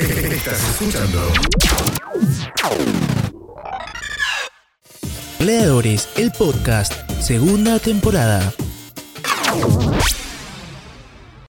Estás escuchando Gladiadores, el podcast, segunda temporada.